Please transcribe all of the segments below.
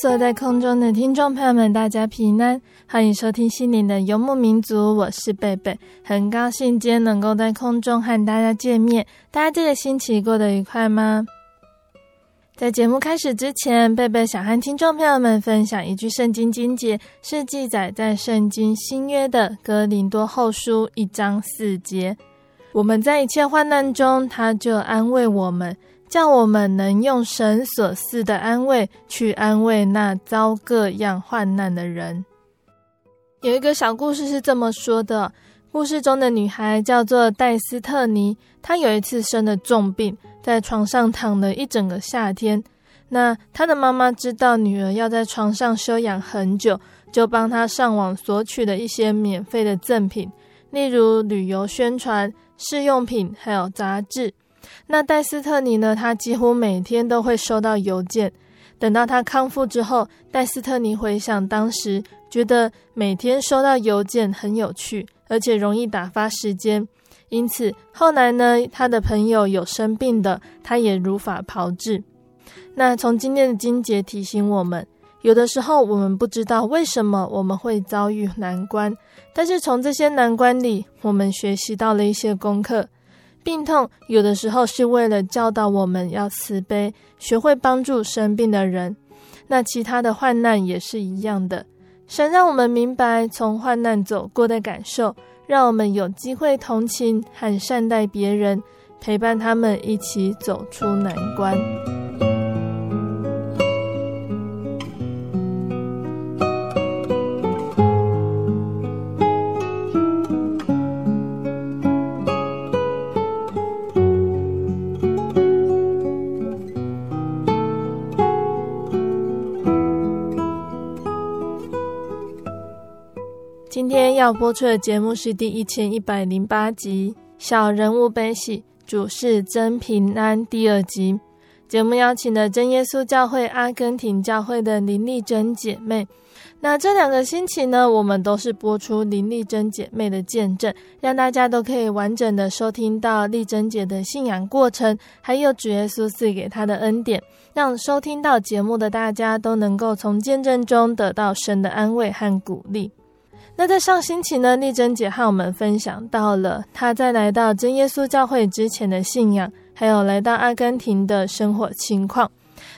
所有在空中的听众朋友们，大家平安，欢迎收听心灵的游牧民族，我是贝贝，很高兴今天能够在空中和大家见面。大家这个星期过得愉快吗？在节目开始之前，贝贝想和听众朋友们分享一句圣经经节，是记载在圣经新约的哥林多后书一章四节。我们在一切患难中，他就安慰我们。叫我们能用神所赐的安慰去安慰那遭各样患难的人。有一个小故事是这么说的：故事中的女孩叫做戴斯特尼，她有一次生了重病，在床上躺了一整个夏天。那她的妈妈知道女儿要在床上休养很久，就帮她上网索取了一些免费的赠品，例如旅游宣传、试用品，还有杂志。那戴斯特尼呢？他几乎每天都会收到邮件。等到他康复之后，戴斯特尼回想当时，觉得每天收到邮件很有趣，而且容易打发时间。因此后来呢，他的朋友有生病的，他也如法炮制。那从今天的金节提醒我们，有的时候我们不知道为什么我们会遭遇难关，但是从这些难关里，我们学习到了一些功课。病痛有的时候是为了教导我们要慈悲，学会帮助生病的人。那其他的患难也是一样的。神让我们明白从患难走过的感受，让我们有机会同情和善待别人，陪伴他们一起走出难关。要播出的节目是第一千一百零八集《小人物悲喜，主是真平安》第二集。节目邀请了真耶稣教会阿根廷教会的林丽珍姐妹。那这两个星期呢，我们都是播出林丽珍姐妹的见证，让大家都可以完整的收听到丽珍姐的信仰过程，还有主耶稣赐给她的恩典，让收听到节目的大家都能够从见证中得到神的安慰和鼓励。那在上星期呢，丽珍姐和我们分享到了她在来到真耶稣教会之前的信仰，还有来到阿根廷的生活情况。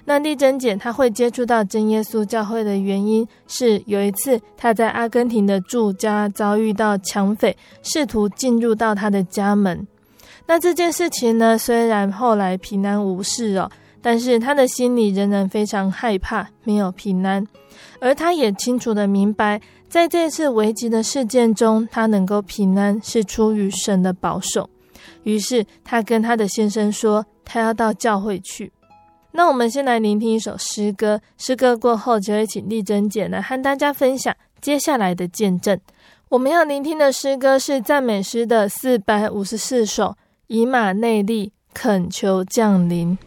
那丽珍姐她会接触到真耶稣教会的原因是，有一次她在阿根廷的住家遭遇到抢匪，试图进入到她的家门。那这件事情呢，虽然后来平安无事哦，但是她的心里仍然非常害怕，没有平安。而她也清楚地明白。在这次危急的事件中，他能够平安是出于神的保守。于是，她跟她的先生说，她要到教会去。那我们先来聆听一首诗歌，诗歌过后就会请丽珍姐来和大家分享接下来的见证。我们要聆听的诗歌是赞美诗的四百五十四首，《以马内利，恳求降临》。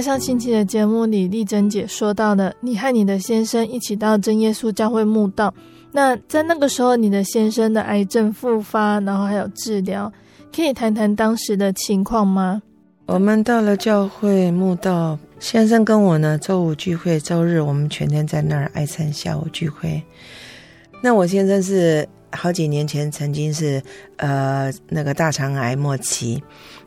上星期的节目里，丽珍姐说到的，你和你的先生一起到真耶稣教会墓道。那在那个时候，你的先生的癌症复发，然后还有治疗，可以谈谈当时的情况吗？我们到了教会墓道，先生跟我呢，周五聚会，周日我们全天在那儿爱餐下午聚会。那我先生是好几年前曾经是呃那个大肠癌末期。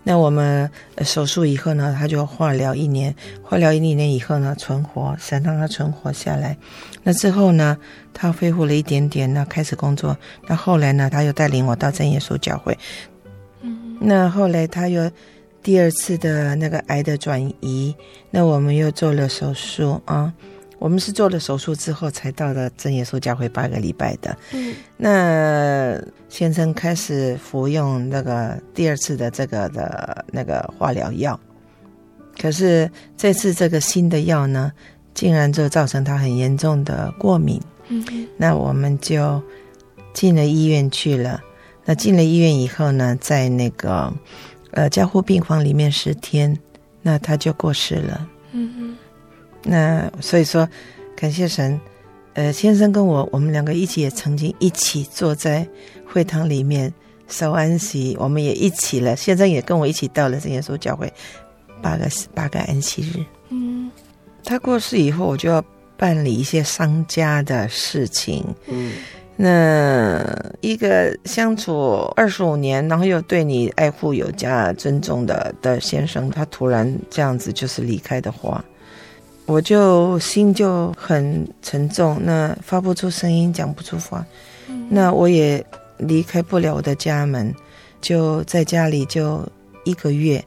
那我们手术以后呢，他就化疗一年，化疗一年以后呢，存活，想让他存活下来。那之后呢，他恢复了一点点，那开始工作。那后来呢，他又带领我到正耶稣教会。嗯，那后来他又第二次的那个癌的转移，那我们又做了手术啊。我们是做了手术之后才到了真耶稣教会八个礼拜的。嗯，那先生开始服用那个第二次的这个的那个化疗药，可是这次这个新的药呢，竟然就造成他很严重的过敏。嗯，那我们就进了医院去了。那进了医院以后呢，在那个呃加护病房里面十天，那他就过世了。嗯嗯。那所以说，感谢神，呃，先生跟我，我们两个一起也曾经一起坐在会堂里面守安息，我们也一起了。先生也跟我一起到了这耶稣教会八个八个安息日。嗯，他过世以后，我就要办理一些商家的事情。嗯，那一个相处二十五年，然后又对你爱护有加尊重的的先生，他突然这样子就是离开的话。我就心就很沉重，那发不出声音，讲不出话，那我也离开不了我的家门，就在家里就一个月，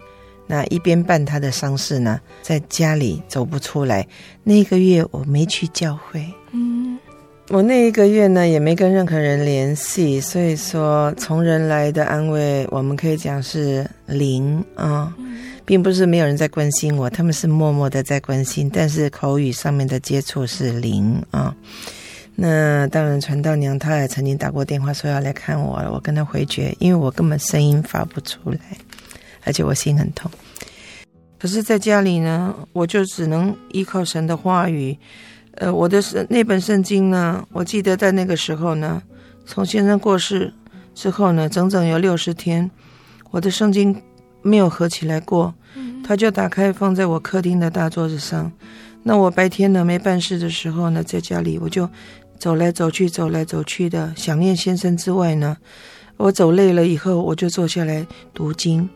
那一边办他的丧事呢，在家里走不出来。那一个月我没去教会，嗯，我那一个月呢也没跟任何人联系，所以说从人来的安慰，我们可以讲是零啊。并不是没有人在关心我，他们是默默的在关心，但是口语上面的接触是零啊。那当然，传道娘她也曾经打过电话说要来看我，我跟她回绝，因为我根本声音发不出来，而且我心很痛。可是，在家里呢，我就只能依靠神的话语。呃，我的那本圣经呢，我记得在那个时候呢，从先生过世之后呢，整整有六十天，我的圣经。没有合起来过，他就打开放在我客厅的大桌子上。那我白天呢没办事的时候呢，在家里我就走来走去，走来走去的想念先生之外呢，我走累了以后，我就坐下来读经。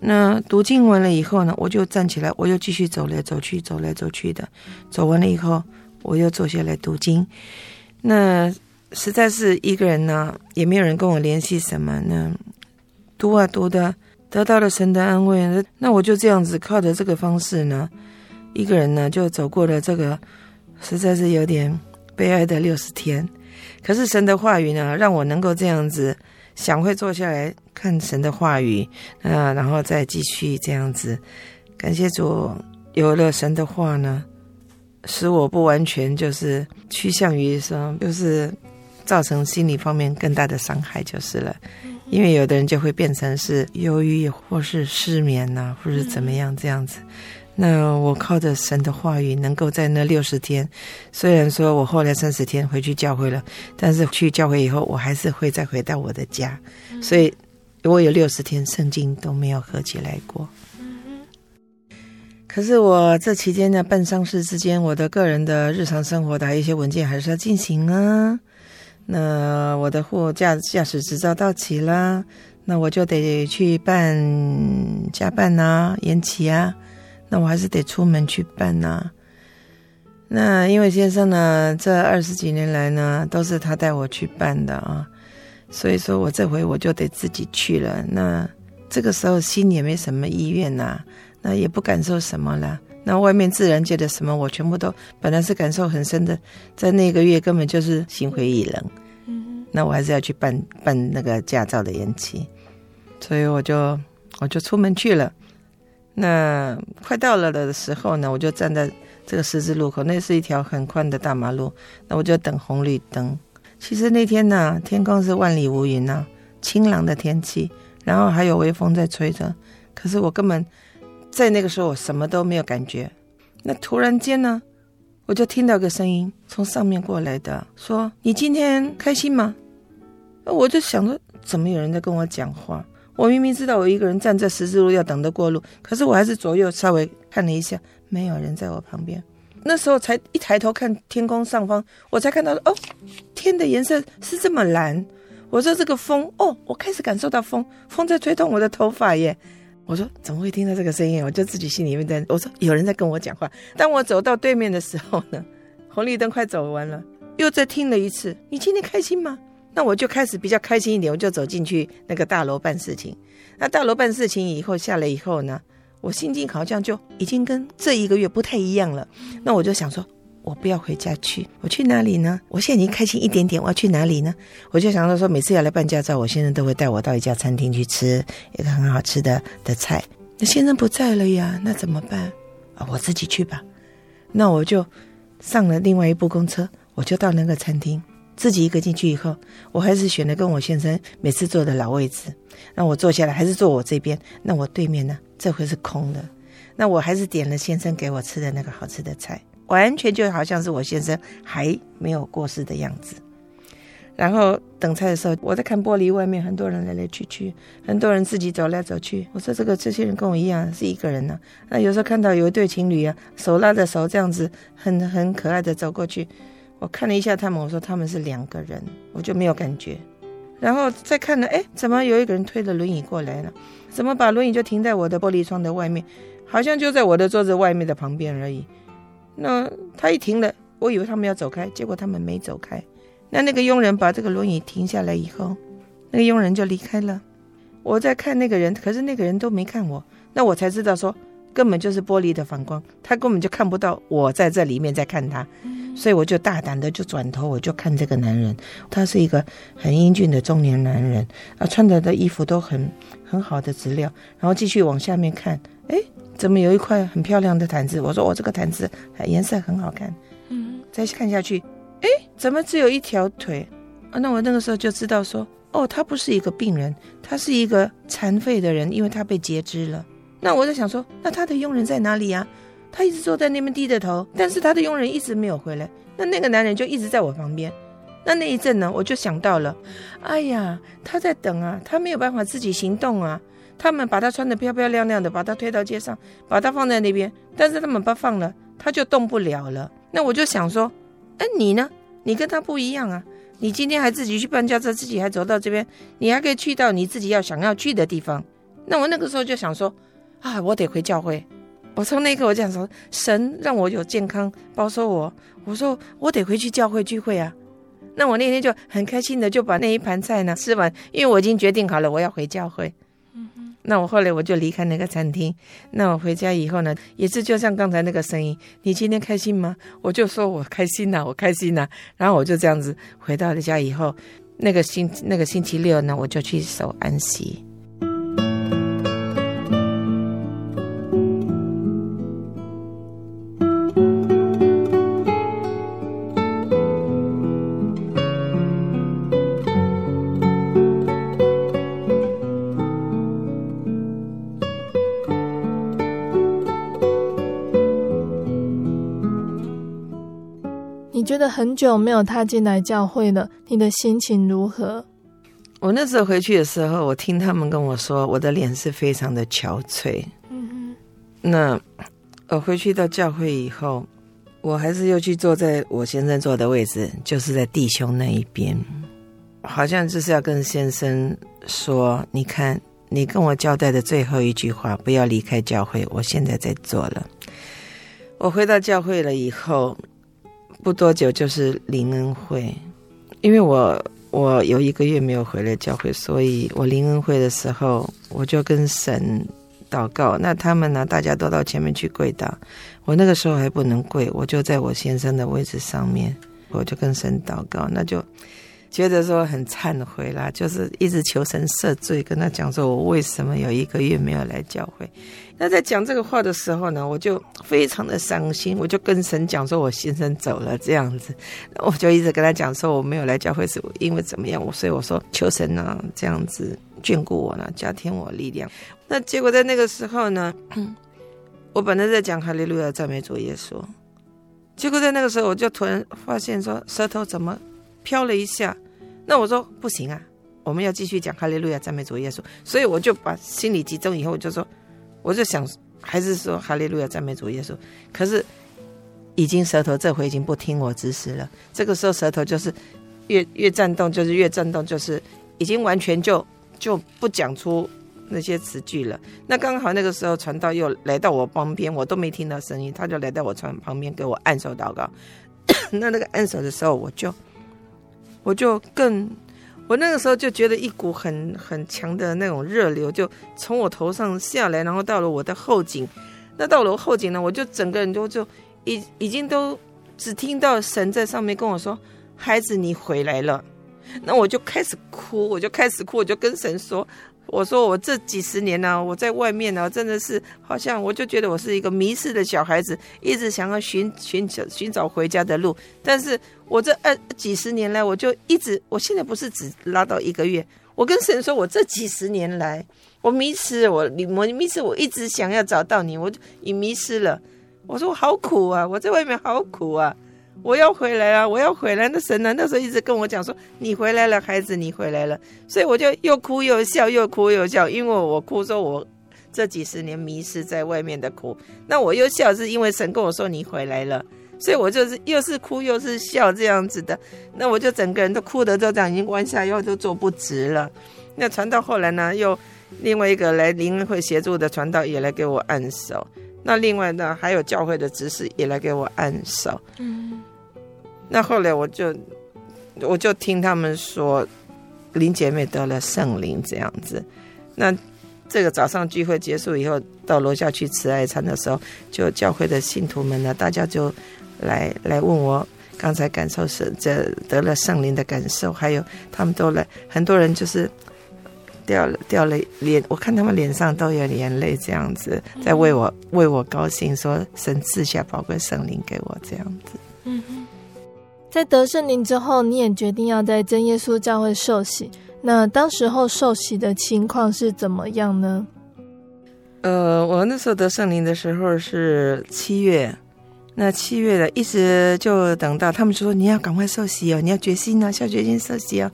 那读经完了以后呢，我就站起来，我又继续走来走去，走来走去的。走完了以后，我又坐下来读经。那实在是一个人呢，也没有人跟我联系什么呢，读啊读的。得到了神的安慰，那我就这样子靠着这个方式呢，一个人呢就走过了这个实在是有点悲哀的六十天。可是神的话语呢，让我能够这样子想会坐下来看神的话语啊，然后再继续这样子。感谢主，有了神的话呢，使我不完全就是趋向于说，就是造成心理方面更大的伤害就是了。因为有的人就会变成是忧郁，或是失眠呐、啊，或是怎么样这样子。那我靠着神的话语，能够在那六十天，虽然说我后来三十天回去教会了，但是去教会以后，我还是会再回到我的家。所以，我有六十天圣经都没有合起来过。可是我这期间呢，办丧事之间，我的个人的日常生活的一些文件还是要进行啊。那我的货驾驾驶执照到期了，那我就得去办加办呐、延期啊。那我还是得出门去办呐、那因为先生呢，这二十几年来呢，都是他带我去办的啊，所以说我这回我就得自己去了。那这个时候心也没什么意愿呐、那也不感受什么了。那外面自然界的什么，我全部都本来是感受很深的，在那个月根本就是心灰意冷。嗯，那我还是要去办办那个驾照的延期，所以我就我就出门去了。那快到了的时候呢，我就站在这个十字路口，那是一条很宽的大马路，那我就等红绿灯。其实那天呢，天空是万里无云呐、啊，晴朗的天气，然后还有微风在吹着，可是我根本。在那个时候，我什么都没有感觉。那突然间呢，我就听到个声音从上面过来的，说：“你今天开心吗？”我就想着，怎么有人在跟我讲话？我明明知道我一个人站在十字路要等着过路，可是我还是左右稍微看了一下，没有人在我旁边。那时候才一抬头看天空上方，我才看到哦，天的颜色是这么蓝。我说这个风哦，我开始感受到风，风在吹动我的头发耶。我说怎么会听到这个声音？我就自己心里面在我说有人在跟我讲话。当我走到对面的时候呢，红绿灯快走完了，又再听了一次。你今天开心吗？那我就开始比较开心一点，我就走进去那个大楼办事情。那大楼办事情以后下来以后呢，我心境好像就已经跟这一个月不太一样了。那我就想说。我不要回家去，我去哪里呢？我现在已经开心一点点，我要去哪里呢？我就想到说，每次要来办驾照，我先生都会带我到一家餐厅去吃一个很好吃的的菜。那先生不在了呀，那怎么办？啊，我自己去吧。那我就上了另外一部公车，我就到那个餐厅，自己一个进去以后，我还是选了跟我先生每次坐的老位置。那我坐下来还是坐我这边，那我对面呢，这回是空的。那我还是点了先生给我吃的那个好吃的菜。完全就好像是我先生还没有过世的样子。然后等菜的时候，我在看玻璃外面，很多人来来去去，很多人自己走来走去。我说：“这个这些人跟我一样是一个人呢、”那有时候看到有一对情侣啊，手拉着手这样子，很很可爱的走过去。我看了一下他们，我说他们是两个人，我就没有感觉。然后再看了，哎，怎么有一个人推着轮椅过来了？怎么把轮椅就停在我的玻璃窗的外面，好像就在我的桌子外面的旁边而已。那他一停了，我以为他们要走开，结果他们没走开。那那个佣人把这个轮椅停下来以后，那个佣人就离开了。我在看那个人，可是那个人都没看我。那我才知道说，根本就是玻璃的反光，他根本就看不到我在这里面在看他。所以我就大胆的就转头，我就看这个男人。他是一个很英俊的中年男人，啊，穿着的衣服都很很好的质料。然后继续往下面看，哎。怎么有一块很漂亮的毯子？我说我这个毯子颜色很好看。嗯，再看下去，哎，怎么只有一条腿？啊，那我那个时候就知道说，哦，他不是一个病人，他是一个残废的人，因为他被截肢了。那我在想说，那他的佣人在哪里呀？他一直坐在那边低着头，但是他的佣人一直没有回来。那那个男人就一直在我旁边。那那一阵呢，我就想到了，哎呀，他在等啊，他没有办法自己行动啊。他们把他穿得漂漂亮亮的，把他推到街上，把他放在那边。但是他们不放了，他就动不了了。那我就想说，哎，你呢？你跟他不一样啊！你今天还自己去办驾照，自己还走到这边，你还可以去到你自己要想要去的地方。那我那个时候就想说，啊，我得回教会。我从那一刻我就想说，神让我有健康，保守我。我说我得回去教会聚会啊。那我那天就很开心的就把那一盘菜呢吃完，因为我已经决定好了，我要回教会。那我后来我就离开那个餐厅。那我回家以后呢，也是就像刚才那个声音，你今天开心吗？我就说我开心呐、我开心呐、然后我就这样子回到了家以后，那个星那个星期六呢，我就去守安息。得很久没有踏进来教会了，你的心情如何？我那时候回去的时候，我听他们跟我说，我的脸是非常的憔悴。嗯哼。那我回去到教会以后，我还是又去坐在我先生坐的位置，就是在弟兄那一边，好像就是要跟先生说：“你看，你跟我交代的最后一句话，不要离开教会。我现在在做了。”我回到教会了以后。不多久就是灵恩会，因为我我有一个月没有回来教会，所以我灵恩会的时候，我就跟神祷告。那他们呢，大家都到前面去跪祷。我那个时候还不能跪，我就在我先生的位置上面，我就跟神祷告。那就。觉得说很忏悔啦，就是一直求神赦罪，跟他讲说，我为什么有一个月没有来教会。那在讲这个话的时候呢，我就非常的伤心，我就跟神讲说，我先生走了这样子，我就一直跟他讲说，我没有来教会是因为怎么样，我所以我说求神呢这样子眷顾我呢，加添我力量。那结果在那个时候呢，我本来在讲哈利路亚赞美主耶稣，结果在那个时候我就突然发现说舌头怎么。飘了一下，那我说不行啊，我们要继续讲哈利路亚赞美主耶稣，所以我就把心里集中以后，我就说，我就想还是说哈利路亚赞美主耶稣。可是已经舌头这回已经不听我指使了，这个时候舌头就是越越颤动，就是越颤动，就是已经完全就就不讲出那些词句了。那刚好那个时候传道又来到我旁边，我都没听到声音，他就来到我床旁边给我按手祷告。那那个按手的时候，我就。我就更，我那个时候就觉得一股很很强的那种热流就从我头上下来，然后到了我的后颈。那到了我后颈呢，我就整个人都就已已经都只听到神在上面跟我说：“孩子，你回来了。”那我就开始哭，我就开始哭，我就跟神说。我说我这几十年呢、我在外面呢、真的是好像我就觉得我是一个迷失的小孩子，一直想要寻寻找寻找回家的路。但是我这二几十年来，我就一直，我现在不是只拉到一个月，我跟神说，我这几十年来，我迷失，我我迷失，我一直想要找到你，我已迷失了。我说我好苦啊，我在外面好苦啊。我要回来啊！我要回来。那神呢？那时候一直跟我讲说：“你回来了，孩子，你回来了。”所以我就又哭又笑，又哭又笑，因为我哭说我这几十年迷失在外面的苦。那我又笑，是因为神跟我说你回来了，所以我就是又是哭又是笑这样子的。那我就整个人都哭得都这样，已经弯下腰都坐不直了。那传到后来呢，又另外一个来灵会协助的传道也来给我按手。那另外呢，还有教会的执事也来给我按手。嗯。那后来我就，我就听他们说，林姐妹得了圣灵这样子。那这个早上聚会结束以后，到楼下去吃爱餐的时候，就教会的信徒们呢，大家就来来问我刚才感受是这得了圣灵的感受，还有他们都来，很多人就是掉了掉了脸，我看他们脸上都有眼泪这样子，在为我为我高兴，说神赐下宝贵圣灵给我这样子。嗯。在得圣灵之后，你也决定要在真耶稣教会受洗。那当时候受洗的情况是怎么样呢？呃，我那时候得圣灵的时候是七月，那七月的一直就等到他们说，你要赶快受洗哦，你要决心啊，下决心受洗啊。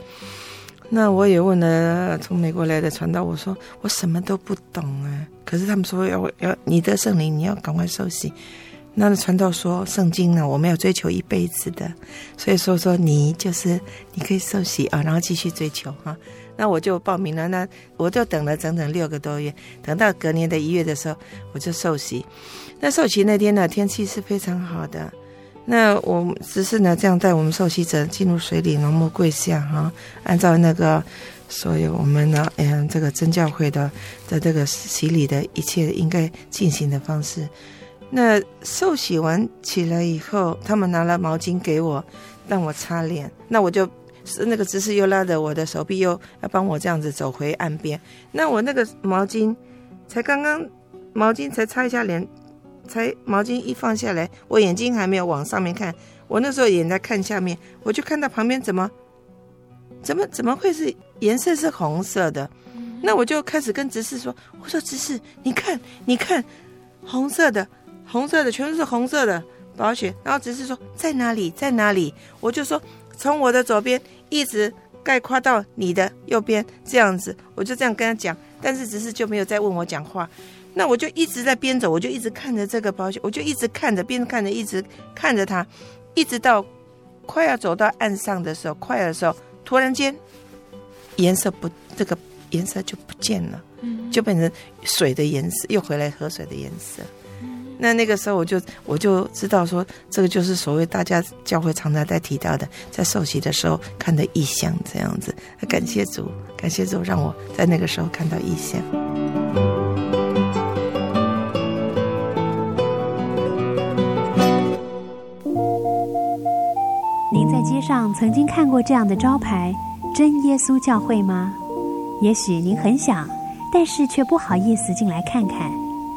那我也问了从美国来的传道，我说我什么都不懂啊，可是他们说要要你得圣灵，你要赶快受洗。那传道说，圣经呢，我们要追求一辈子的，所以说说你就是你可以受洗啊，然后继续追求哈。那我就报名了，那我就等了整整六个多月，等到隔年的一月的时候，我就受洗。那受洗那天呢，天气是非常好的。那我只是呢，这样带我们受洗者进入水里，浓墨跪下哈，按照那个所有我们呢，嗯，这个真教会的的这个洗礼的一切应该进行的方式。那受洗完起来以后，他们拿了毛巾给我，让我擦脸。那我就是那个执事又拉着我的手臂，又要帮我这样子走回岸边。那我那个毛巾才刚刚毛巾才擦一下脸，才毛巾一放下来，我眼睛还没有往上面看，我那时候眼在看下面，我就看到旁边怎么怎么怎么会是颜色是红色的？那我就开始跟执事说：“我说执事，你看你看红色的。”红色的，全都是红色的保险，然后只是说在哪里，在哪里，我就说从我的左边一直概括到你的右边，这样子，我就这样跟他讲，但是只是就没有再问我讲话，那我就一直在边走，我就一直看着这个保险，我就一直看着，边看着，一直看着他，一直到快要走到岸上的时候，快的时候，突然间颜色不，这个颜色就不见了，就变成水的颜色，又回来河水的颜色。那那个时候我就我就知道说，这个就是所谓大家教会常常在提到的，在受洗的时候看的异象这样子。感谢主，感谢主，让我在那个时候看到异象。您在街上曾经看过这样的招牌“真耶稣教会”吗？也许您很想，但是却不好意思进来看看。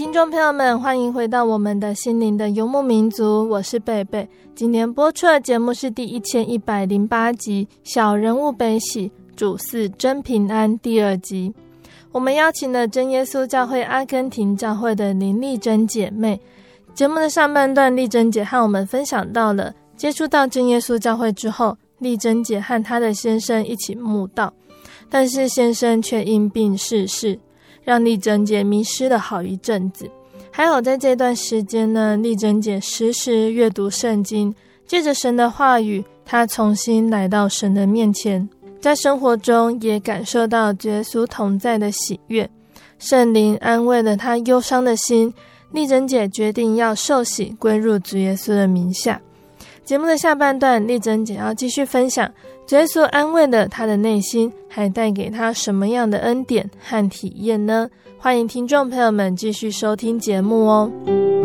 听众朋友们，欢迎回到我们的心灵的游牧民族，我是贝贝。今天播出的节目是第一千一百零八集《小人物悲喜，主赐真平安》第二集。我们邀请了真耶稣教会阿根廷教会的林丽珍姐妹。节目的上半段，丽珍姐和我们分享到了接触到真耶稣教会之后，丽珍姐和她的先生一起慕道，但是先生却因病逝世。让丽珍姐迷失了好一阵子，还好在这段时间呢，丽珍姐时时阅读圣经，借着神的话语，她重新来到神的面前，在生活中也感受到耶稣同在的喜悦，圣灵安慰了她忧伤的心。丽珍姐决定要受洗归入主耶稣的名下。节目的下半段，丽珍姐要继续分享。耶稣安慰的她的内心，还带给她什么样的恩典和体验呢？欢迎听众朋友们继续收听节目哦。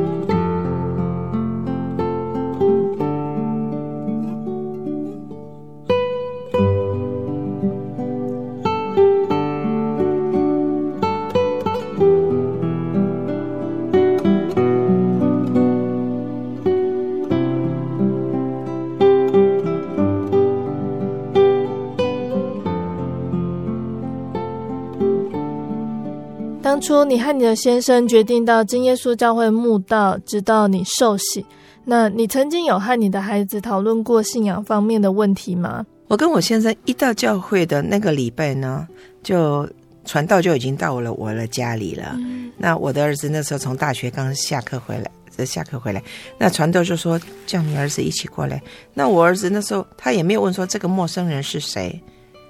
你和你的先生决定到真耶稣教会慕道，直到你受洗，那你曾经有和你的孩子讨论过信仰方面的问题吗？我跟我先生一到教会的那个礼拜呢，就传道就已经到了我的家里了。嗯、那我的儿子那时候从大学刚下课回来，下课回来，那传道就说叫你儿子一起过来。那我儿子那时候他也没有问说这个陌生人是谁，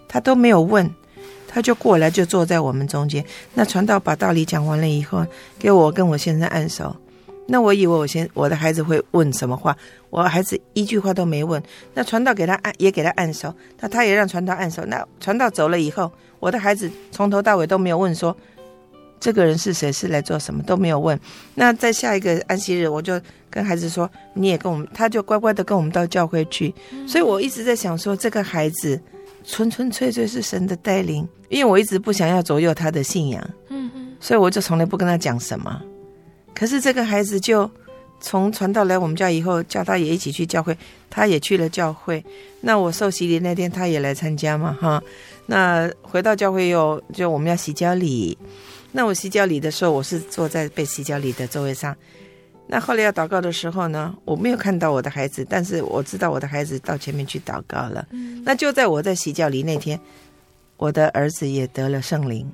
他都没有问。他就过来，就坐在我们中间。那传道把道理讲完了以后，给我跟我先生按手。那我以为我先我的孩子会问什么话，我孩子一句话都没问。那传道给他按，也给他按手。那他也让传道按手。那传道走了以后，我的孩子从头到尾都没有问说这个人是谁，是来做什么都没有问。那在下一个安息日，我就跟孩子说，你也跟我们，他就乖乖的跟我们到教会去。所以我一直在想说，这个孩子。纯纯粹粹是神的带领，因为我一直不想要左右他的信仰，嗯嗯，所以我就从来不跟他讲什么。可是这个孩子就从传道来我们家以后，叫他也一起去教会，他也去了教会。那我受洗礼那天，他也来参加嘛，哈。那回到教会又就我们要洗脚礼，那我洗脚礼的时候，我是坐在被洗脚礼的座位上。那后来要祷告的时候呢，我没有看到我的孩子，但是我知道我的孩子到前面去祷告了。嗯，那就在我在洗脚礼那天，我的儿子也得了圣灵。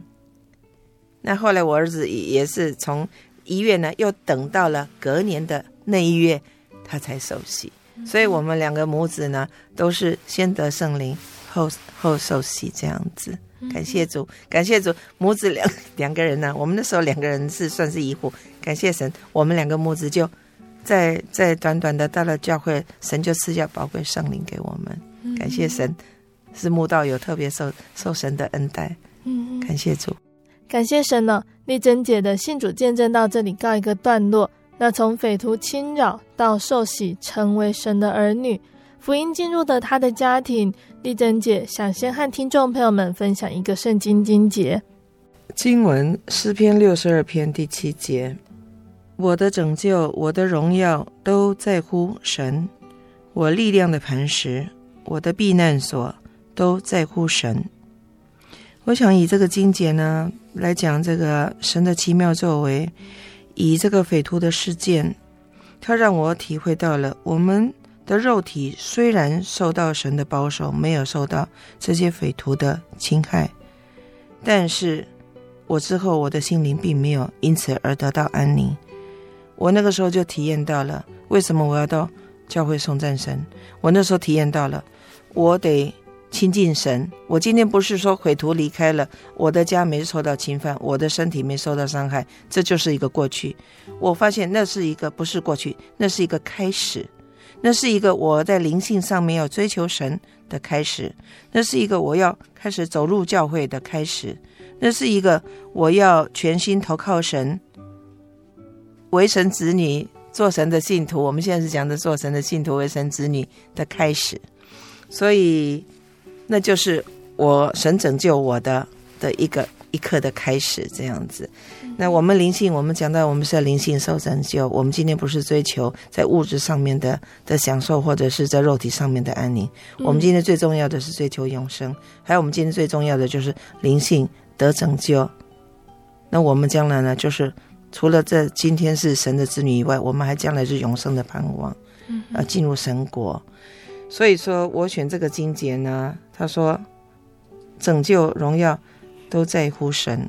那后来我儿子也是从一月呢，又等到了隔年的那一月，他才受洗。所以我们两个母子呢，都是先得圣灵，后后受洗这样子。感谢主，感谢主，母子两两个人呢，我们那时候两个人是算是一户。感谢神，我们两个母子就在在短短的到了教会，神就赐下宝贵圣灵给我们。感谢神，是慕道友特别受受神的恩待。嗯，感谢主，感谢神呢。丽珍姐的信主见证到这里告一个段落。那从匪徒侵扰到受洗，成为神的儿女，福音进入的她的家庭。丽珍姐想先和听众朋友们分享一个圣经经节。经文诗篇六十二篇第七节。我的拯救，我的荣耀都在乎神，我力量的磐石，我的避难所都在乎神。我想以这个经节呢来讲，这个神的奇妙作为，以这个匪徒的事件，它让我体会到了我们的肉体虽然受到神的保守，没有受到这些匪徒的侵害，但是我之后我的心灵并没有因此而得到安宁。我那个时候就体验到了为什么我要到教会颂赞神。我那时候体验到了，我得亲近神。我今天不是说匪徒离开了，我的家没受到侵犯，我的身体没受到伤害，这就是一个过去。我发现那是一个不是过去，那是一个开始，那是一个我在灵性上面要追求神的开始，那是一个我要开始走入教会的开始，那是一个我要全心投靠神。为神子女，做神的信徒，我们现在是讲的做神的信徒，为神子女的开始，所以那就是我神拯救我的的一个一刻的开始，这样子。那我们灵性，我们讲到我们是灵性受拯救，我们今天不是追求在物质上面的的享受，或者是在肉体上面的安宁，我们今天最重要的是追求永生，还有我们今天最重要的就是灵性得拯救。那我们将来呢，就是。除了这今天是神的子女以外，我们还将来是永生的盼望，啊，进入神国。所以说我选这个经节呢，他说拯救荣耀都在乎神，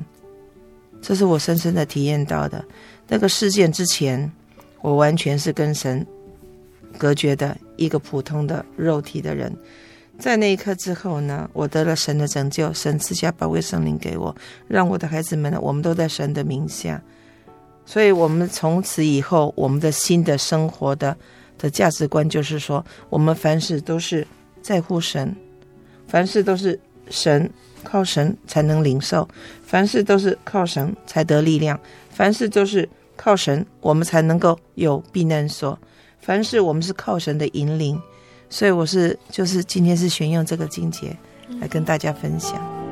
这是我深深的体验到的。那个事件之前，我完全是跟神隔绝的一个普通的肉体的人，在那一刻之后呢，我得了神的拯救，神赐下宝贵圣灵给我，让我的孩子们呢，我们都在神的名下。所以，我们从此以后，我们的新的生活的的价值观就是说，我们凡事都是在乎神，凡事都是神靠神才能领受，凡事都是靠神才得力量，凡事都是靠神，我们才能够有避难所，凡事我们是靠神的引领。所以，我是就是今天是选用这个经节来跟大家分享。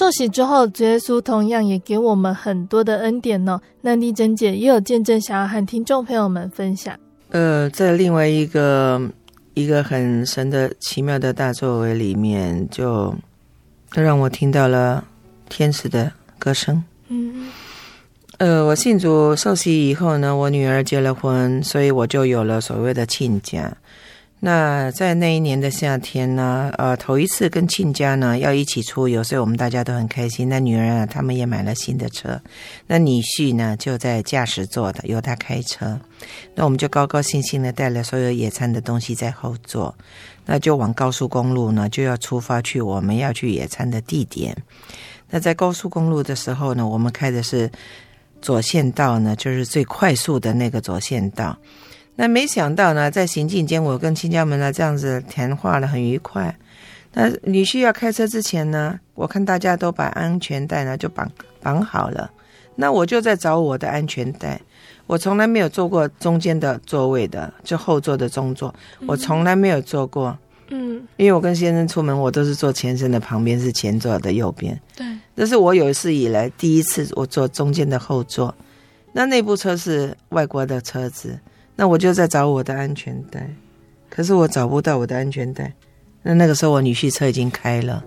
受洗之后，主耶稣同样也给我们很多的恩典呢。那丽珍姐也有见证，想要和听众朋友们分享。呃，在另外一个一个很神的奇妙的大作为里面，就让我听到了天使的歌声。嗯，呃，我信主受洗以后呢，我女儿结了婚，所以我就有了所谓的亲家。那在那一年的夏天呢，呃，头一次跟亲家呢要一起出游，所以我们大家都很开心。那女儿啊，他们也买了新的车，那女婿呢就在驾驶座的，由他开车。那我们就高高兴兴的带了所有野餐的东西在后座，那就往高速公路呢就要出发去我们要去野餐的地点。那在高速公路的时候呢，我们开的是左线道呢，就是最快速的那个左线道。那没想到呢，在行进间，我跟亲家们呢这样子谈话了很愉快。那女婿要开车之前呢，我看大家都把安全带呢就绑绑好了。那我就在找我的安全带。我从来没有坐过中间的座位的，就后座的中座，我从来没有坐过。嗯，因为我跟先生出门，我都是坐前身的旁边，是前座的右边。对，这是我有史以来第一次我坐中间的后座。那那部车是外国的车子。那我就在找我的安全带，可是我找不到我的安全带。那那个时候我女婿车已经开了，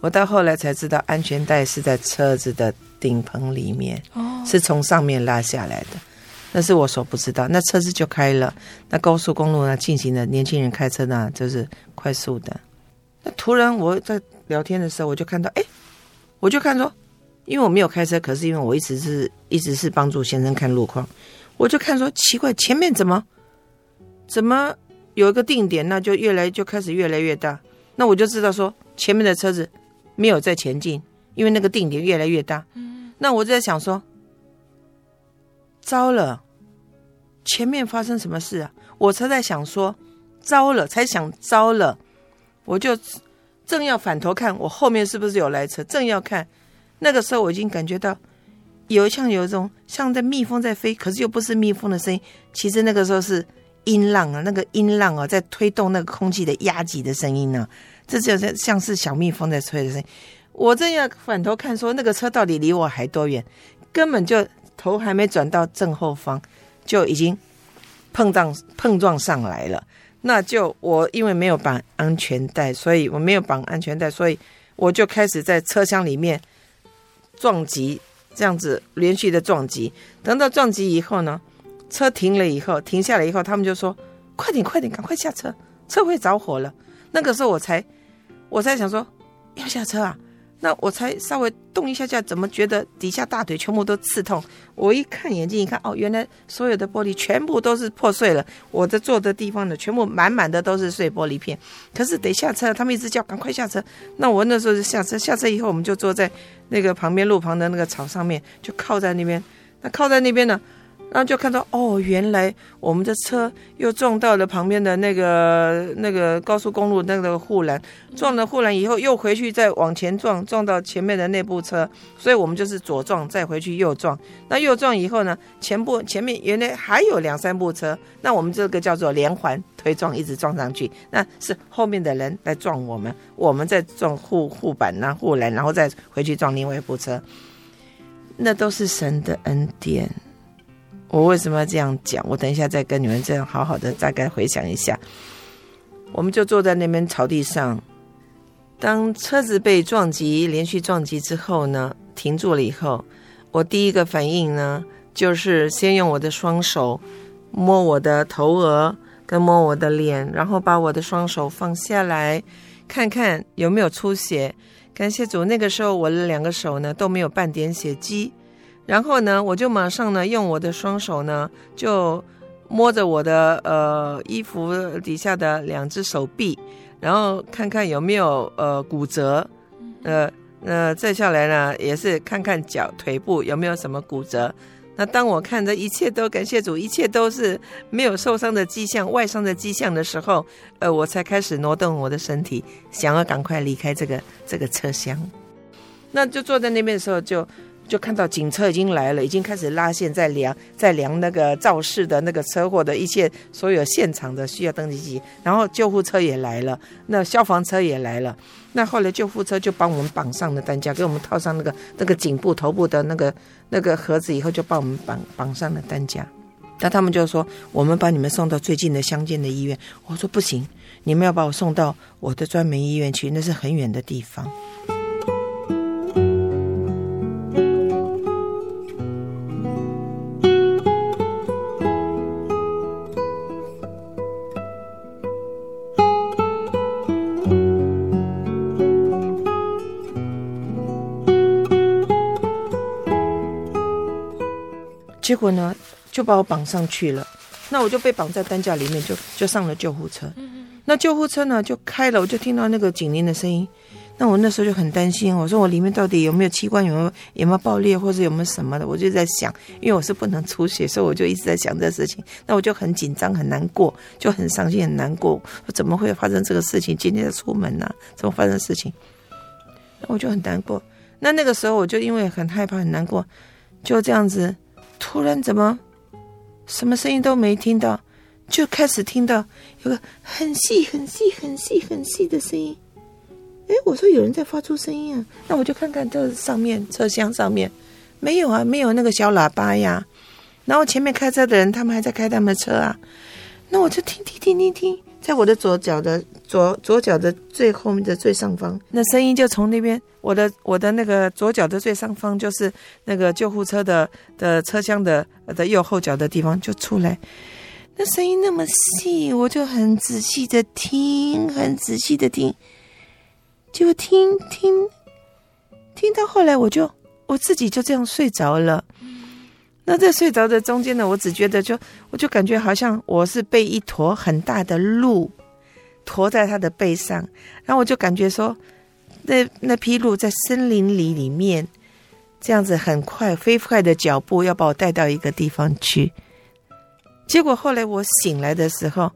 我到后来才知道安全带是在车子的顶棚里面，是从上面拉下来的。那是我所不知道。那车子就开了，那高速公路呢进行的年轻人开车呢就是快速的。那突然我在聊天的时候，我就看到，哎，我就看说，因为我没有开车，可是因为我一直是一直是帮助先生看路况。我就看说奇怪，前面怎么怎么有一个定点，那就越来就开始越来越大。那我就知道说前面的车子没有在前进，因为那个定点越来越大。那我就在想说，糟了，前面发生什么事啊？我才在想说，糟了，才想糟了。我就正要反头看我后面是不是有来车，正要看，那个时候我已经感觉到有像有一种像在蜜蜂在飞，可是又不是蜜蜂的声音。其实那个时候是音浪啊，那个音浪啊，在推动那个空气的压挤的声音呢、这就是像是小蜜蜂在吹的声音。我正要反头看，说那个车到底离我还多远？根本就头还没转到正后方，就已经碰撞碰撞上来了。那就我因为没有绑安全带，所以我没有绑安全带，所以我就开始在车厢里面撞击，这样子连续的撞击。等到撞击以后呢，车停了以后，停下来以后，他们就说：“快点，快点，赶快下车，车会着火了。”那个时候我才我才想说要下车啊。那我才稍微动一下下，怎么觉得底下大腿全部都刺痛？我一看眼睛一看，哦，原来所有的玻璃全部都是破碎了。我的坐的地方呢，全部满满的都是碎玻璃片。可是得下车，他们一直叫赶快下车。那我那时候就下车，下车以后我们就坐在那个旁边路旁的那个草上面，就靠在那边。那靠在那边呢？然后就看到哦，原来我们的车又撞到了旁边的那个那个高速公路那个护栏，撞了护栏以后又回去再往前撞，撞到前面的那部车，所以我们就是左撞再回去右撞。那右撞以后呢，前部前面原来还有两三部车，那我们这个叫做连环推撞，一直撞上去，那是后面的人来撞我们，我们再撞护护板啊护栏，然后再回去撞另外一部车，那都是神的恩典。我为什么要这样讲？我等一下再跟你们这样好好的大概回想一下。我们就坐在那边草地上，当车子被撞击，连续撞击之后呢，停住了以后，我第一个反应呢，就是先用我的双手摸我的头额，跟摸我的脸，然后把我的双手放下来，看看有没有出血。感谢主，那个时候我的两个手呢都没有半点血迹。然后呢，我就马上呢，用我的双手呢，就摸着我的呃衣服底下的两只手臂，然后看看有没有呃骨折，呃呃，再下来呢，也是看看脚腿部有没有什么骨折。那当我看着一切都感谢主，一切都是没有受伤的迹象、外伤的迹象的时候，呃，我才开始挪动我的身体，想要赶快离开这个这个车厢。那就坐在那边的时候就。就就看到警车已经来了，已经开始拉线在量，在量那个肇事的那个车祸的一切所有现场的需要登记器，然后救护车也来了，那消防车也来了，那后来救护车就帮我们绑上了担架，给我们套上那个那个颈部头部的那个那个盒子以后，就帮我们绑绑上了担架。那他们就说，我们把你们送到最近的乡间的医院。我说不行，你们要把我送到我的专门医院去，那是很远的地方。结果呢，就把我绑上去了。那我就被绑在担架里面，就就上了救护车。那救护车呢就开了，我就听到那个警铃的声音。那我那时候就很担心，我说我里面到底有没有器官，有没有有没有爆裂，或者有没有什么的？我就在想，因为我是不能出血，所以我就一直在想这事情。那我就很紧张，很难过，就很伤心，很难过。我怎么会发生这个事情？今天要出门呢、啊？怎么发生事情？那我就很难过。那那个时候我就因为很害怕，很难过，就这样子。突然怎么，什么声音都没听到，就开始听到有个很细、很细、很细、很细的声音。哎，我说有人在发出声音啊，那我就看看这上面车厢上面没有啊，没有那个小喇叭呀。然后前面开车的人他们还在开他们的车啊，那我就听听听听听。在我的左脚的左左脚的最后面的最上方，那声音就从那边，我的我的那个左脚的最上方就是那个救护车的的车厢的的右后脚的地方就出来，那声音那么细，我就很仔细的听，很仔细的听，就听听听到后来，我就我自己就这样睡着了。那在睡着的中间呢，我只觉得就，我就感觉好像我是被一坨很大的鹿驮在他的背上，然后我就感觉说，那那匹鹿在森林里里面，这样子很快飞快的脚步要把我带到一个地方去。结果后来我醒来的时候，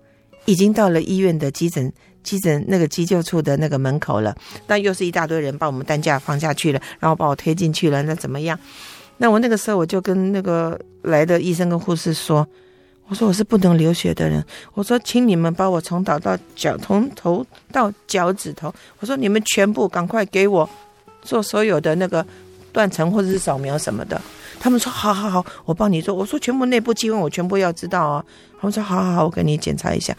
已经到了医院的急诊急诊那个急救处的那个门口了，那又是一大堆人把我们担架放下去了，然后把我推进去了，那怎么样？那我那个时候我就跟那个来的医生跟护士说，我说我是不能流血的人，我说请你们把我从头到脚，从头到脚趾头，我说你们全部赶快给我做所有的那个断层或者是扫描什么的。他们说好好好，我帮你做。我说全部内部机关我全部要知道啊。他们说好好好，我给你检查一下。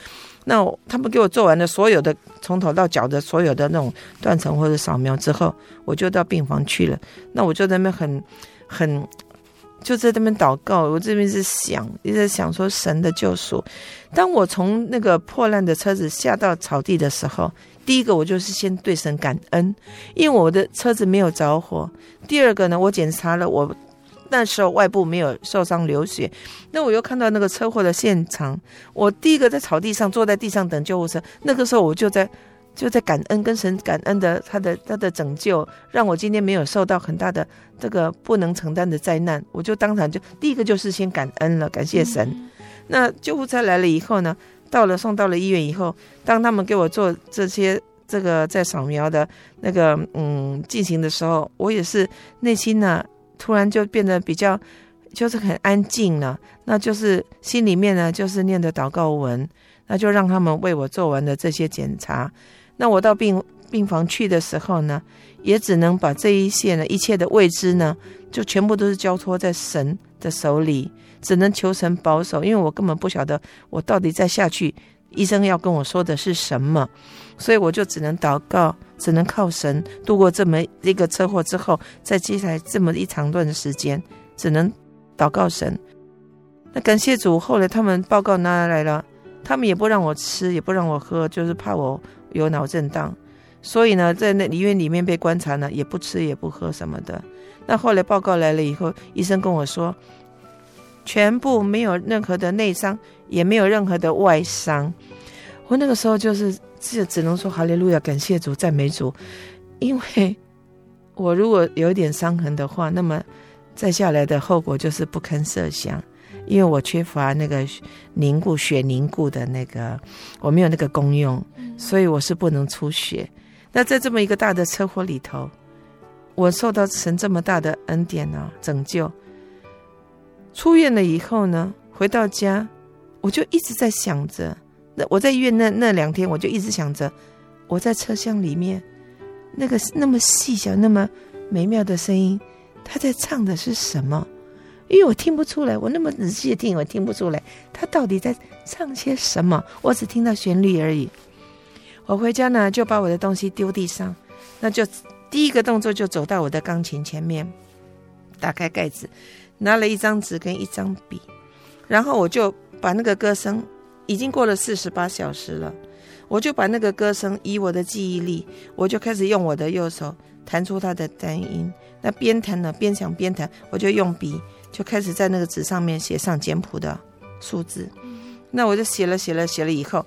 那他们给我做完了所有的从头到脚的所有的那种断层或者扫描之后，我就到病房去了。那我就在那边很很就在那边祷告，我这边是想一直在想说神的救赎。当我从那个破烂的车子下到草地的时候，第一个我就是先对神感恩，因为我的车子没有着火。第二个呢，我检查了我。那时候外部没有受伤流血，那我又看到那个车祸的现场。我第一个在草地上坐在地上等救护车，那个时候我就在就在感恩跟神感恩的他的他的拯救，让我今天没有受到很大的这个不能承担的灾难。我就当场就第一个就是先感恩了，感谢神。嗯、那救护车来了以后呢，到了送到了医院以后，当他们给我做这些这个在扫描的那个嗯进行的时候，我也是内心呢。突然就变得比较，就是很安静了。那就是心里面呢，就是念的祷告文。那就让他们为我做完了这些检查。那我到病病房去的时候呢，也只能把这一切呢，一切的未知呢，就全部都是交托在神的手里，只能求神保守，因为我根本不晓得我到底再下去，医生要跟我说的是什么，所以我就只能祷告。只能靠神度过这么一个车祸之后，再接下来这么一长段的时间，只能祷告神。那感谢主，后来他们报告拿来了，他们也不让我吃，也不让我喝，就是怕我有脑震荡。所以呢，在那医院里面被观察呢，也不吃也不喝什么的。那后来报告来了以后，医生跟我说，全部没有任何的内伤，也没有任何的外伤。我那个时候就是。只只能说哈利路亚，感谢主，赞美主。因为我如果有一点伤痕的话，那么再下来的后果就是不堪设想。因为我缺乏那个凝固血凝固的那个，我没有那个功用，所以我是不能出血。那在这么一个大的车祸里头，我受到神这么大的恩典呢、啊，拯救。出院了以后呢，回到家，我就一直在想着。那我在医院那那两天，我就一直想着，我在车厢里面，那个那么细小、那么美妙的声音，他在唱的是什么？因为我听不出来，我那么仔细的听，我听不出来他到底在唱些什么。我只听到旋律而已。我回家呢，就把我的东西丢地上，那就第一个动作就走到我的钢琴前面，打开盖子，拿了一张纸跟一张笔，然后我就把那个歌声。已经过了四十八小时了，我就把那个歌声以我的记忆力，我就开始用我的右手弹出它的单音。那边弹呢，边想边弹，我就用笔就开始在那个纸上面写上简谱的数字。那我就写了写了写了以后，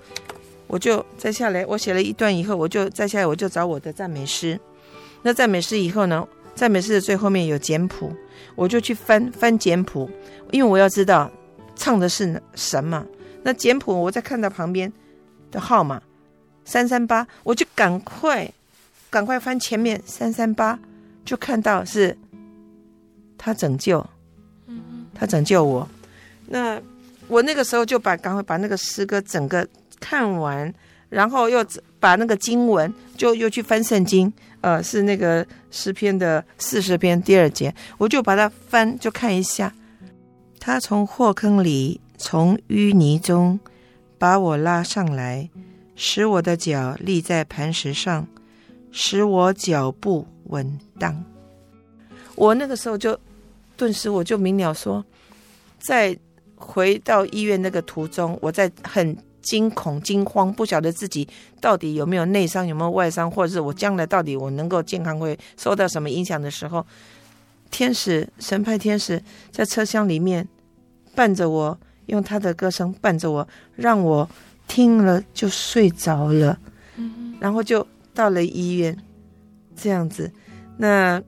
我就再下来，我写了一段以后，我就再下来，我就找我的赞美诗。那赞美诗以后呢，赞美诗的最后面有简谱，我就去翻翻简谱，因为我要知道唱的是什么。那简谱，我再看到旁边的号码三三八，我就赶快赶快翻前面三三八，就看到是他拯救，他拯救我。那我那个时候就把赶快把那个诗歌整个看完，然后又把那个经文就又去翻圣经，呃，是那个诗篇的四十篇第二节，我就把它翻就看一下，他从祸坑里。从淤泥中把我拉上来，使我的脚立在磐石上，使我脚步稳当。我那个时候就顿时我就明了说，在回到医院那个途中，我在很惊恐、惊慌，不晓得自己到底有没有内伤、有没有外伤，或者是我将来到底我能够健康会受到什么影响的时候，天使神派天使在车厢里面伴着我。用他的歌声伴着我，让我听了就睡着了，然后就到了医院，这样子。那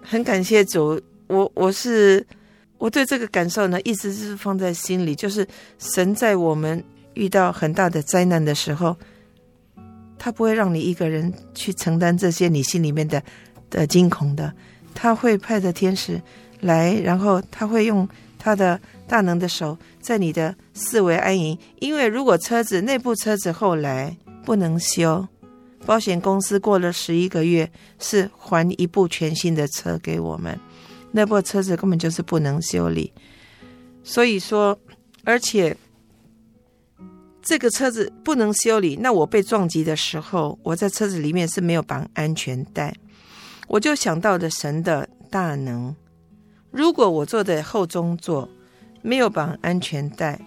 很感谢主，我我是我对这个感受呢，一直是放在心里。就是神在我们遇到很大的灾难的时候，他不会让你一个人去承担这些你心里面的的惊恐的，他会派着天使来，然后他会用他的大能的手在你的四围安营。因为如果车子内部车子后来不能修，保险公司过了十一个月是还一部全新的车给我们，那部车子根本就是不能修理。所以说，而且这个车子不能修理，那我被撞击的时候，我在车子里面是没有绑安全带，我就想到了神的大能。如果我坐在后中座，没有绑安全带，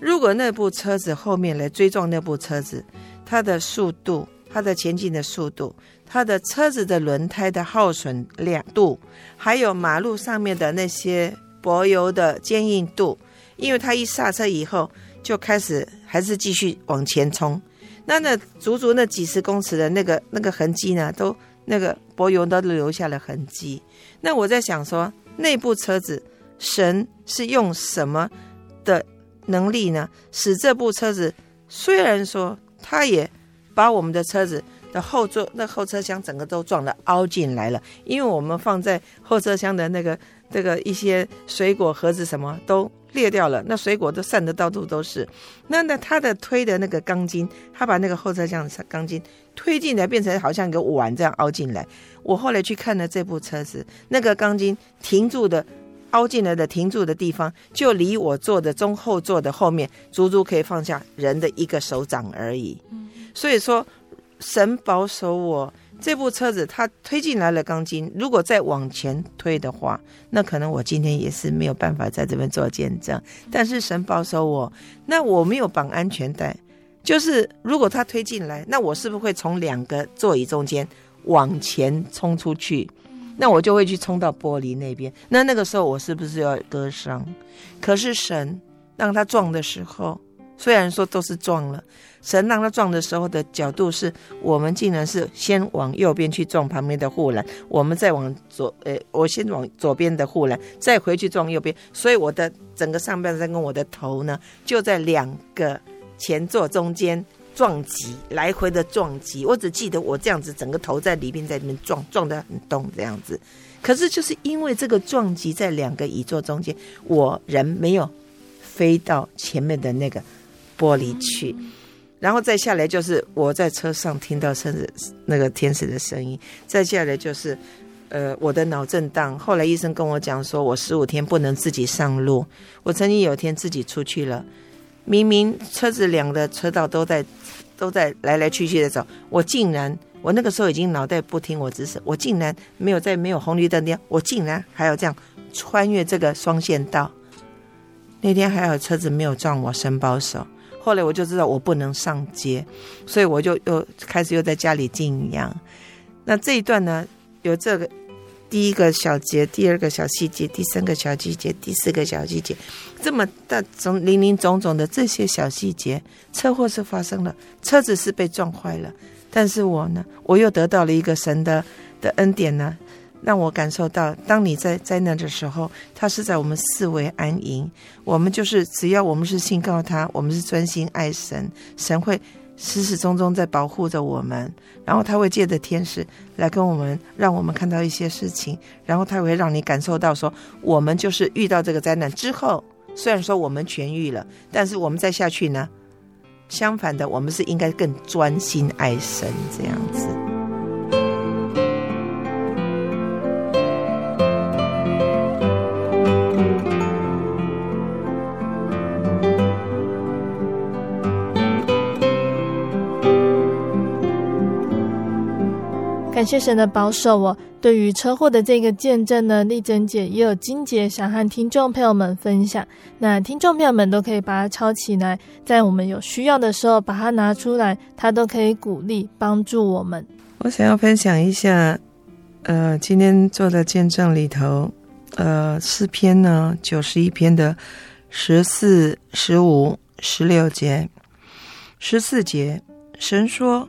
如果那部车子后面来追撞那部车子，它的速度。它的前进的速度，它的车子的轮胎的耗损量度，还有马路上面的那些柏油的坚硬度，因为它一刹车以后就开始还是继续往前冲，那那足足那几十公尺的那个那个痕迹呢，都那个柏油都留下了痕迹。那我在想说，那部车子神是用什么的能力呢，使这部车子虽然说它也。把我们的车子的后座那后车厢整个都撞得凹进来了，因为我们放在后车厢的那个这个一些水果盒子什么都裂掉了，那水果都散得到处都是。那那他的推的那个钢筋，他把那个后车厢的钢筋推进来，变成好像一个碗这样凹进来。我后来去看了这部车子，那个钢筋停住的凹进来的停住的地方，就离我坐的中后座的后面，足足可以放下人的一个手掌而已。所以说，神保守我这部车子，它推进来了钢筋。如果再往前推的话，那可能我今天也是没有办法在这边做见证。但是神保守我，那我没有绑安全带，就是如果它推进来，那我是不是会从两个座椅中间往前冲出去？那我就会去冲到玻璃那边。那那个时候我是不是要割伤？可是神让他撞的时候。虽然说都是撞了，神让他撞的时候的角度是，我们竟然是先往右边去撞旁边的护栏，我们再往左，呃，我先往左边的护栏，再回去撞右边，所以我的整个上半身跟我的头呢，就在两个前座中间撞击，来回的撞击。我只记得我这样子，整个头在里面在里面撞，撞得很动这样子。可是就是因为这个撞击在两个椅座中间，我人没有飞到前面的那个。玻璃去，然后再下来就是我在车上听到甚至那个天使的声音，再下来就是，呃，我的脑震荡。后来医生跟我讲说，我十五天不能自己上路。我曾经有一天自己出去了，明明车子两个车道都在都在来来去去的走，我竟然我那个时候已经脑袋不听我指示，我竟然没有在没有红绿灯的，我竟然还要这样穿越这个双线道。那天还好车子没有撞我，神保守。后来我就知道我不能上街，所以我就又开始又在家里静养。那这一段呢，有这个第一个小节，第二个小细节，第三个小细节，第四个小细节，这么大种林林总总的这些小细节，车祸是发生了，车子是被撞坏了，但是我呢，我又得到了一个神的的恩典呢。让我感受到，当你在灾难的时候，他是在我们四围安营。我们就是只要我们是信靠他，我们是专心爱神，神会始始终终在保护着我们。然后他会借着天使来跟我们，让我们看到一些事情。然后他会让你感受到说，我们就是遇到这个灾难之后，虽然说我们痊愈了，但是我们再下去呢，相反的，我们是应该更专心爱神这样子。感谢神的保守，哦对于车祸的这个见证呢，丽珍姐也有金姐想和听众朋友们分享。那听众朋友们都可以把它抄起来，在我们有需要的时候把它拿出来，它都可以鼓励帮助我们。我想要分享一下，呃，今天做的见证里头，呃，四篇呢，九十一篇的十四、十五、十六节，十四节，神说。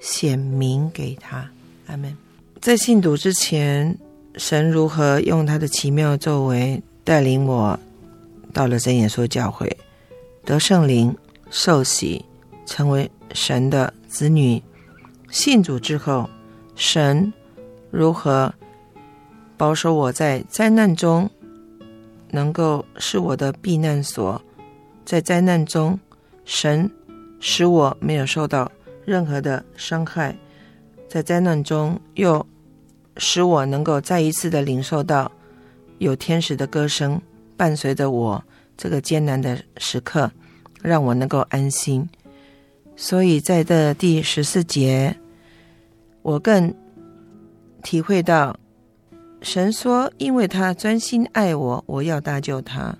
显明给他。阿门。在信主之前，神如何用他的奇妙作为带领我到了真耶稣教会，得圣灵，受洗，成为神的子女。信主之后，神如何保守我在灾难中，能够是我的避难所？在灾难中，神使我没有受到任何的伤害；在灾难中，又使我能够再一次的领受到有天使的歌声伴随着我这个艰难的时刻，让我能够安心。所以在这第十四节。我更体会到，神说：“因为他专心爱我，我要搭救他。”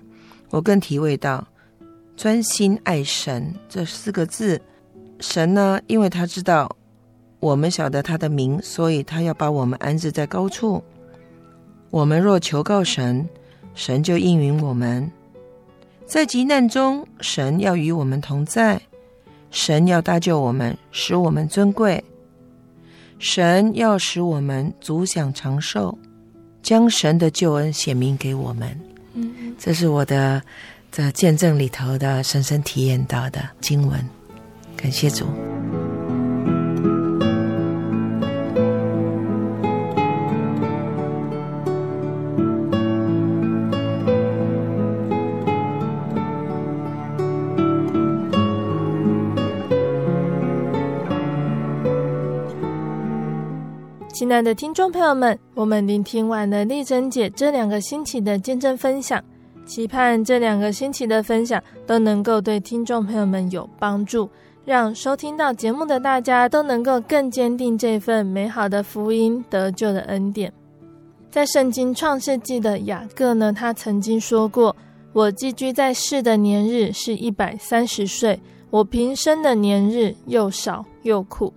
我更体会到“专心爱神”这四个字。神呢，因为他知道我们晓得他的名，所以他要把我们安置在高处。我们若求告神，神就应允我们。在急难中，神要与我们同在，神要搭救我们，使我们尊贵。神要使我们足享长寿，将神的救恩显明给我们。嗯，这是我的在见证里头的深深体验到的经文。感谢主。亲爱的听众朋友们，我们聆听完了丽珍姐这两个星期的见证分享，期盼这两个星期的分享都能够对听众朋友们有帮助，让收听到节目的大家都能够更坚定这份美好的福音得救的恩典。在圣经创世纪的雅各呢，他曾经说过：“我寄居在世的年日是一百三十岁，我平生的年日又少又苦。”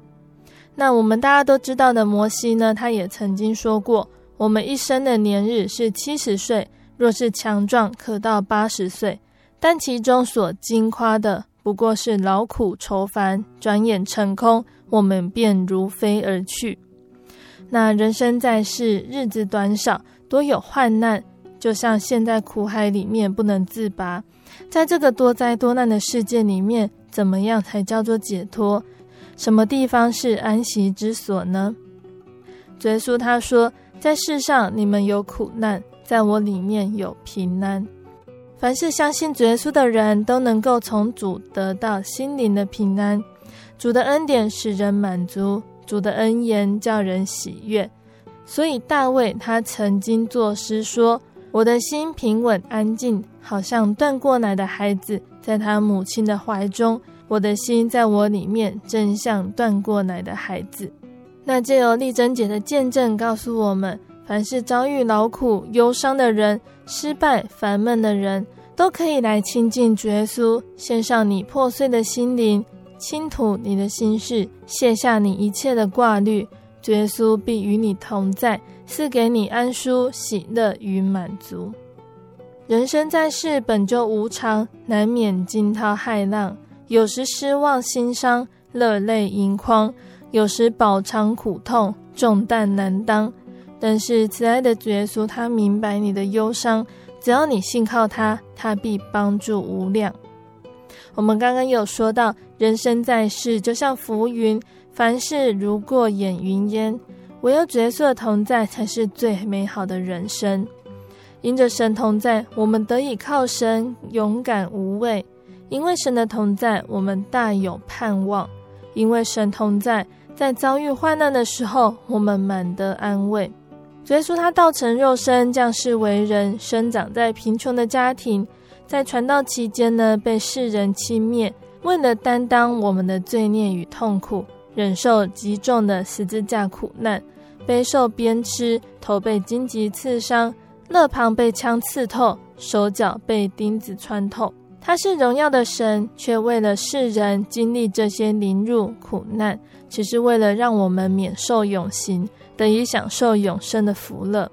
那我们大家都知道的摩西呢，他也曾经说过，我们一生的年日是七十岁，若是强壮，可到八十岁。但其中所矜夸的，不过是劳苦愁烦，转眼成空，我们便如飞而去。那人生在世，日子短少，多有患难，就像陷在苦海里面不能自拔。在这个多灾多难的世界里面，怎么样才叫做解脱？什么地方是安息之所呢？主耶稣他说：“在世上你们有苦难，在我里面有平安。凡是相信主耶稣的人都能够从主得到心灵的平安。主的恩典使人满足，主的恩言叫人喜悦。所以大卫他曾经作诗说：‘我的心平稳安静，好像断过奶的孩子，在他母亲的怀中。’”我的心在我里面，正像断过奶的孩子。那借由丽珍姐的见证告诉我们，凡是遭遇劳苦、忧伤的人、失败、烦闷的人，都可以来亲近主耶稣，献上你破碎的心灵，倾吐你的心事，卸下你一切的挂虑。主耶稣必与你同在，赐给你安舒、喜乐与满足。人生在世本就无常，难免惊涛骇浪。有时失望心伤，热泪盈眶；有时饱尝苦痛，重担难当。但是慈爱的主耶稣，他明白你的忧伤，只要你信靠他，他必帮助无量。我们刚刚有说到，人生在世就像浮云，凡事如过眼云烟，唯有主耶稣的同在才是最美好的人生。因着神同在，我们得以靠神勇敢无畏。因为神的同在，我们大有盼望；因为神同在，在遭遇患难的时候，我们满得安慰。耶稣他道成肉身，降世为人，生长在贫穷的家庭，在传道期间呢，被世人轻蔑，为了担当我们的罪孽与痛苦，忍受极重的十字架苦难，背受鞭笞，头被荆棘刺伤，肋旁被枪刺透，手脚被钉子穿透。他是荣耀的神，却为了世人经历这些凌辱苦难，只是为了让我们免受永刑，得以享受永生的福乐。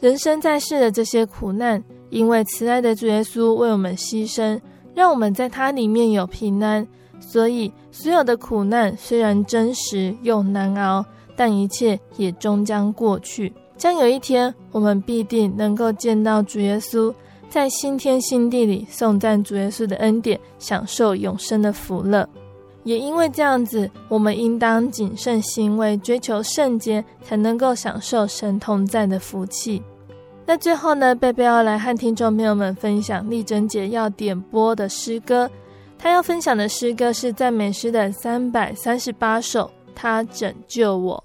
人生在世的这些苦难，因为慈爱的主耶稣为我们牺牲，让我们在他里面有平安。所以，所有的苦难虽然真实又难熬，但一切也终将过去。将有一天，我们必定能够见到主耶稣，在新天新地里颂赞主耶稣的恩典，享受永生的福乐。也因为这样子，我们应当谨慎行为，追求圣洁，才能够享受神同在的福气。那最后呢，贝贝要来和听众朋友们分享丽珍姐要点播的诗歌。她要分享的诗歌是赞美诗的三百三十八首，他拯救我。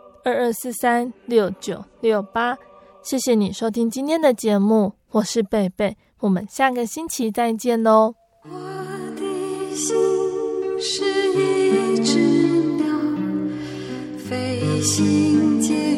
二二四三六九六八，谢谢你收听今天的节目，我是贝贝，我们下个星期再见喽。我的心是一只鸟，飞行间。